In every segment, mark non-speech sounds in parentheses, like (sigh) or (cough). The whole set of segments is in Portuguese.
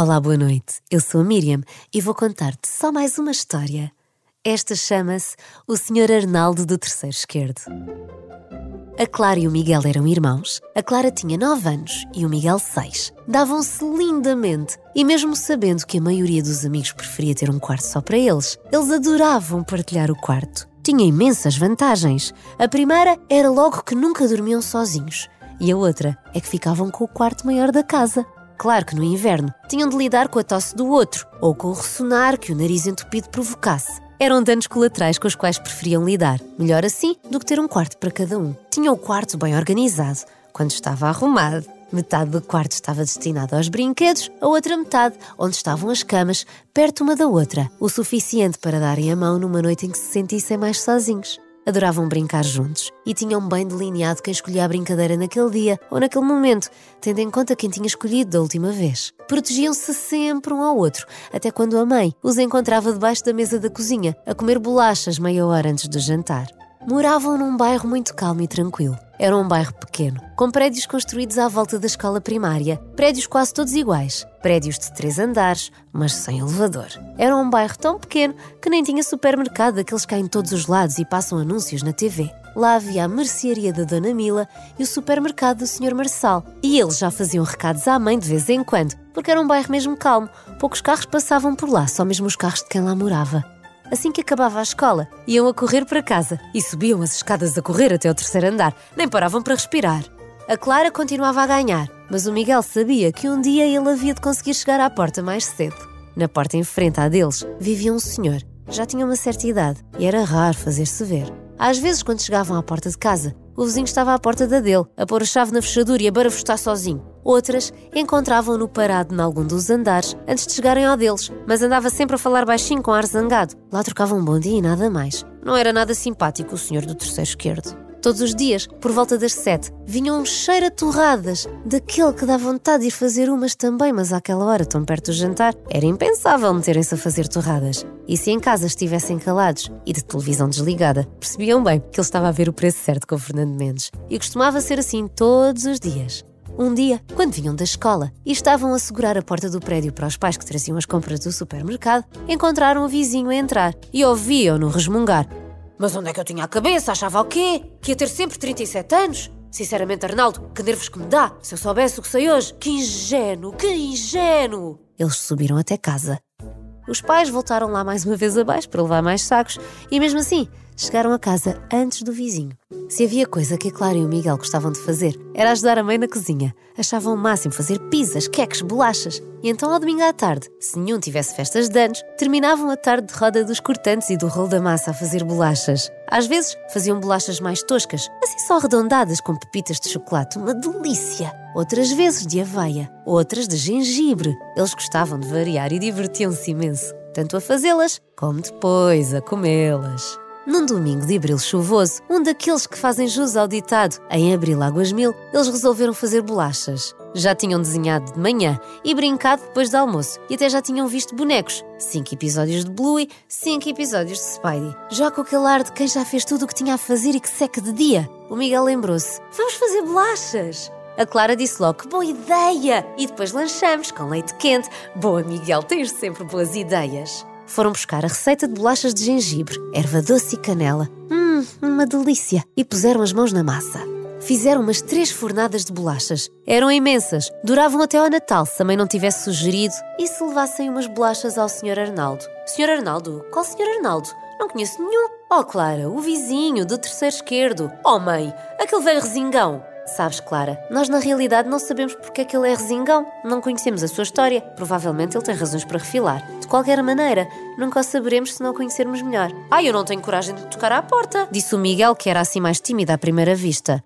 Olá, boa noite. Eu sou a Miriam e vou contar-te só mais uma história. Esta chama-se O Sr. Arnaldo do Terceiro Esquerdo. A Clara e o Miguel eram irmãos. A Clara tinha 9 anos e o Miguel 6. Davam-se lindamente e, mesmo sabendo que a maioria dos amigos preferia ter um quarto só para eles, eles adoravam partilhar o quarto. Tinha imensas vantagens. A primeira era logo que nunca dormiam sozinhos. E a outra é que ficavam com o quarto maior da casa. Claro que no inverno tinham de lidar com a tosse do outro ou com o ressonar que o nariz entupido provocasse. Eram danos colaterais com os quais preferiam lidar. Melhor assim do que ter um quarto para cada um. Tinham o quarto bem organizado, quando estava arrumado. Metade do quarto estava destinado aos brinquedos, a outra metade, onde estavam as camas, perto uma da outra, o suficiente para darem a mão numa noite em que se sentissem mais sozinhos adoravam brincar juntos e tinham bem delineado quem escolhia a brincadeira naquele dia ou naquele momento, tendo em conta quem tinha escolhido da última vez. Protegiam-se sempre um ao outro, até quando a mãe os encontrava debaixo da mesa da cozinha, a comer bolachas meia hora antes do jantar. Moravam num bairro muito calmo e tranquilo. Era um bairro pequeno, com prédios construídos à volta da escola primária, prédios quase todos iguais, prédios de três andares, mas sem elevador. Era um bairro tão pequeno que nem tinha supermercado daqueles que há em todos os lados e passam anúncios na TV. Lá havia a mercearia da Dona Mila e o supermercado do Sr. Marçal. E eles já faziam recados à mãe de vez em quando, porque era um bairro mesmo calmo. Poucos carros passavam por lá, só mesmo os carros de quem lá morava. Assim que acabava a escola, iam a correr para casa e subiam as escadas a correr até ao terceiro andar, nem paravam para respirar. A Clara continuava a ganhar, mas o Miguel sabia que um dia ele havia de conseguir chegar à porta mais cedo. Na porta em frente à deles vivia um senhor. Já tinha uma certa idade e era raro fazer-se ver. Às vezes, quando chegavam à porta de casa, o vizinho estava à porta da dele, a pôr a chave na fechadura e a barafustar sozinho. Outras encontravam-no parado em algum dos andares antes de chegarem ao deles, mas andava sempre a falar baixinho com ar zangado. Lá trocavam um bom dia e nada mais. Não era nada simpático o senhor do terceiro esquerdo. Todos os dias, por volta das sete, vinham um cheiro a torradas, daquele que dá vontade de ir fazer umas também, mas àquela hora, tão perto do jantar, era impensável meterem-se a fazer torradas. E se em casa estivessem calados e de televisão desligada, percebiam bem que ele estava a ver o preço certo com o Fernando Mendes. E costumava ser assim todos os dias. Um dia, quando vinham da escola e estavam a segurar a porta do prédio para os pais que traziam as compras do supermercado, encontraram o vizinho a entrar e ouviam-no resmungar. Mas onde é que eu tinha a cabeça? Achava o quê? Que ia ter sempre 37 anos? Sinceramente, Arnaldo, que nervos que me dá! Se eu soubesse o que sei hoje! Que ingênuo! Que ingênuo! Eles subiram até casa. Os pais voltaram lá mais uma vez abaixo para levar mais sacos e, mesmo assim, chegaram a casa antes do vizinho. Se havia coisa que a Clara e o Miguel gostavam de fazer, era ajudar a mãe na cozinha. Achavam o máximo fazer pizzas, queques, bolachas. E então, ao domingo à tarde, se nenhum tivesse festas de anos, terminavam a tarde de roda dos cortantes e do rolo da massa a fazer bolachas. Às vezes, faziam bolachas mais toscas, assim só arredondadas com pepitas de chocolate, uma delícia. Outras vezes de aveia, outras de gengibre. Eles gostavam de variar e divertiam-se imenso, tanto a fazê-las como depois a comê-las. Num domingo de abril chuvoso, um daqueles que fazem jus ao ditado em abril águas mil, eles resolveram fazer bolachas. Já tinham desenhado de manhã e brincado depois do almoço, e até já tinham visto bonecos. Cinco episódios de Bluey, cinco episódios de Spidey. Já com aquele ar de quem já fez tudo o que tinha a fazer e que seca de dia. O Miguel lembrou-se: Vamos fazer bolachas! A Clara disse logo boa ideia! E depois lanchamos com leite quente. Boa, Miguel, tens sempre boas ideias foram buscar a receita de bolachas de gengibre, erva doce e canela. Hum, uma delícia! E puseram as mãos na massa. Fizeram umas três fornadas de bolachas. Eram imensas, duravam até ao Natal se a mãe não tivesse sugerido. E se levassem umas bolachas ao Sr. Arnaldo? Sr. Arnaldo? Qual Sr. Arnaldo? Não conheço nenhum. Oh, Clara, o vizinho do terceiro esquerdo. Oh, mãe, aquele velho resingão. Sabes, Clara, nós na realidade não sabemos porque é que ele é resingão. Não conhecemos a sua história. Provavelmente ele tem razões para refilar. De qualquer maneira, nunca o saberemos se não conhecermos melhor. Ai, eu não tenho coragem de tocar à porta, disse o Miguel, que era assim mais tímido à primeira vista.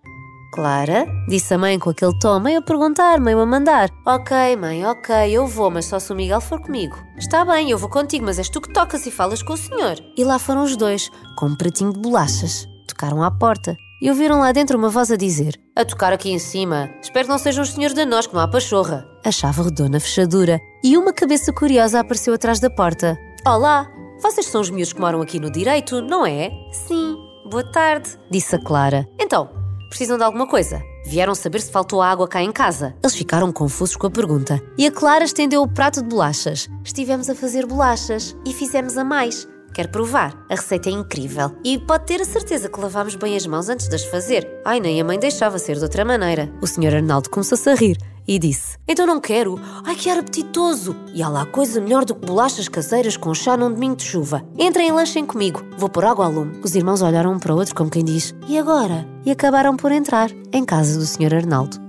Clara, disse a mãe com aquele tom, meio a perguntar, meio a mandar. Ok, mãe, ok, eu vou, mas só se o Miguel for comigo. Está bem, eu vou contigo, mas és tu que tocas e falas com o senhor. E lá foram os dois, com um pratinho de bolachas. Tocaram à porta e ouviram lá dentro uma voz a dizer: A tocar aqui em cima. Espero que não sejam os senhores de nós, que não há pachorra. A chave rodou na fechadura e uma cabeça curiosa apareceu atrás da porta. Olá, vocês são os miúdos que moram aqui no direito, não é? Sim, boa tarde, disse a Clara. Então, precisam de alguma coisa? Vieram saber se faltou água cá em casa. Eles ficaram confusos com a pergunta. E a Clara estendeu o prato de bolachas. Estivemos a fazer bolachas e fizemos a mais. Quer provar? A receita é incrível e pode ter a certeza que lavámos bem as mãos antes de as fazer. Ai, nem a mãe deixava ser de outra maneira. O Sr. Arnaldo começou-se a rir e disse: Então não quero. Ai, que ar apetitoso! E há lá coisa melhor do que bolachas caseiras com chá num domingo de chuva. Entrem e lanchem comigo. Vou pôr água ao lume. Os irmãos olharam um para o outro como quem diz: E agora? E acabaram por entrar em casa do Sr. Arnaldo.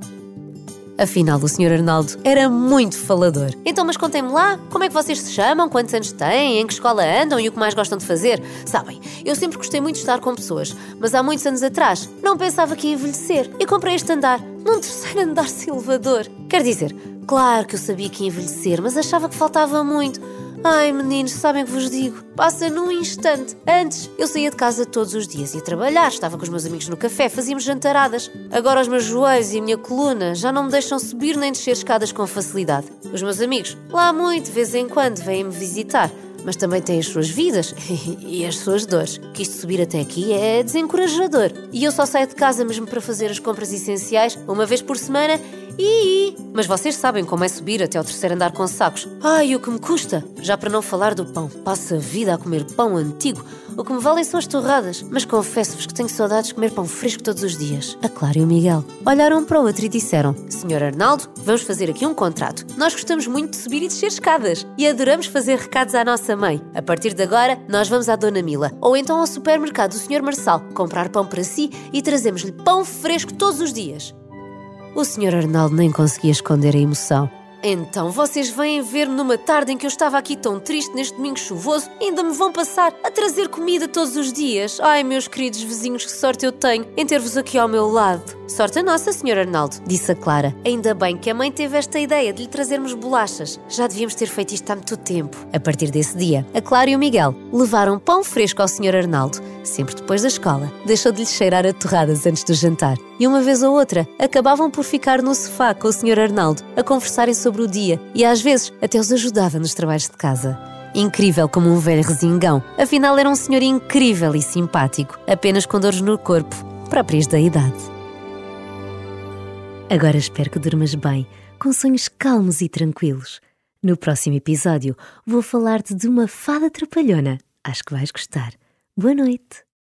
Afinal, o Sr. Arnaldo era muito falador. Então, mas contem-me lá, como é que vocês se chamam, quantos anos têm, em que escola andam e o que mais gostam de fazer? Sabem, eu sempre gostei muito de estar com pessoas, mas há muitos anos atrás não pensava que ia envelhecer e comprei este andar, num terceiro andar (laughs) sem elevador. Quer dizer, claro que eu sabia que ia envelhecer, mas achava que faltava muito. Ai, meninos, sabem o que vos digo? Passa num instante. Antes, eu saía de casa todos os dias, ia trabalhar, estava com os meus amigos no café, fazíamos jantaradas. Agora os meus joelhos e a minha coluna já não me deixam subir nem descer escadas com facilidade. Os meus amigos, lá muito, de vez em quando, vêm-me visitar mas também têm as suas vidas (laughs) e as suas dores. Que isto subir até aqui é desencorajador. E eu só saio de casa mesmo para fazer as compras essenciais uma vez por semana e. Mas vocês sabem como é subir até ao terceiro andar com sacos. Ai, o que me custa! Já para não falar do pão. Passo a vida a comer pão antigo. O que me valem são as torradas. Mas confesso-vos que tenho saudades de comer pão fresco todos os dias. A Clara e o Miguel olharam um para o outro e disseram: Senhor Arnaldo, vamos fazer aqui um contrato. Nós gostamos muito de subir e descer escadas. E adoramos fazer recados à nossa mãe. A partir de agora, nós vamos à Dona Mila. Ou então ao supermercado do Senhor Marçal comprar pão para si e trazemos-lhe pão fresco todos os dias. O Sr. Arnaldo nem conseguia esconder a emoção. Então, vocês vêm ver-me numa tarde em que eu estava aqui tão triste neste domingo chuvoso ainda me vão passar a trazer comida todos os dias. Ai, meus queridos vizinhos, que sorte eu tenho em ter-vos aqui ao meu lado. Sorte a nossa, Sr. Arnaldo, disse a Clara. Ainda bem que a mãe teve esta ideia de lhe trazermos bolachas. Já devíamos ter feito isto há muito tempo. A partir desse dia, a Clara e o Miguel levaram pão fresco ao Sr. Arnaldo, sempre depois da escola. Deixou de lhe cheirar a torradas antes do jantar. E uma vez ou outra, acabavam por ficar no sofá com o Sr. Arnaldo, a conversarem sobre o dia e às vezes até os ajudava nos trabalhos de casa. Incrível como um velho resingão. Afinal, era um senhor incrível e simpático, apenas com dores no corpo, próprias da idade. Agora espero que durmas bem, com sonhos calmos e tranquilos. No próximo episódio, vou falar-te de uma fada trapalhona. Acho que vais gostar. Boa noite.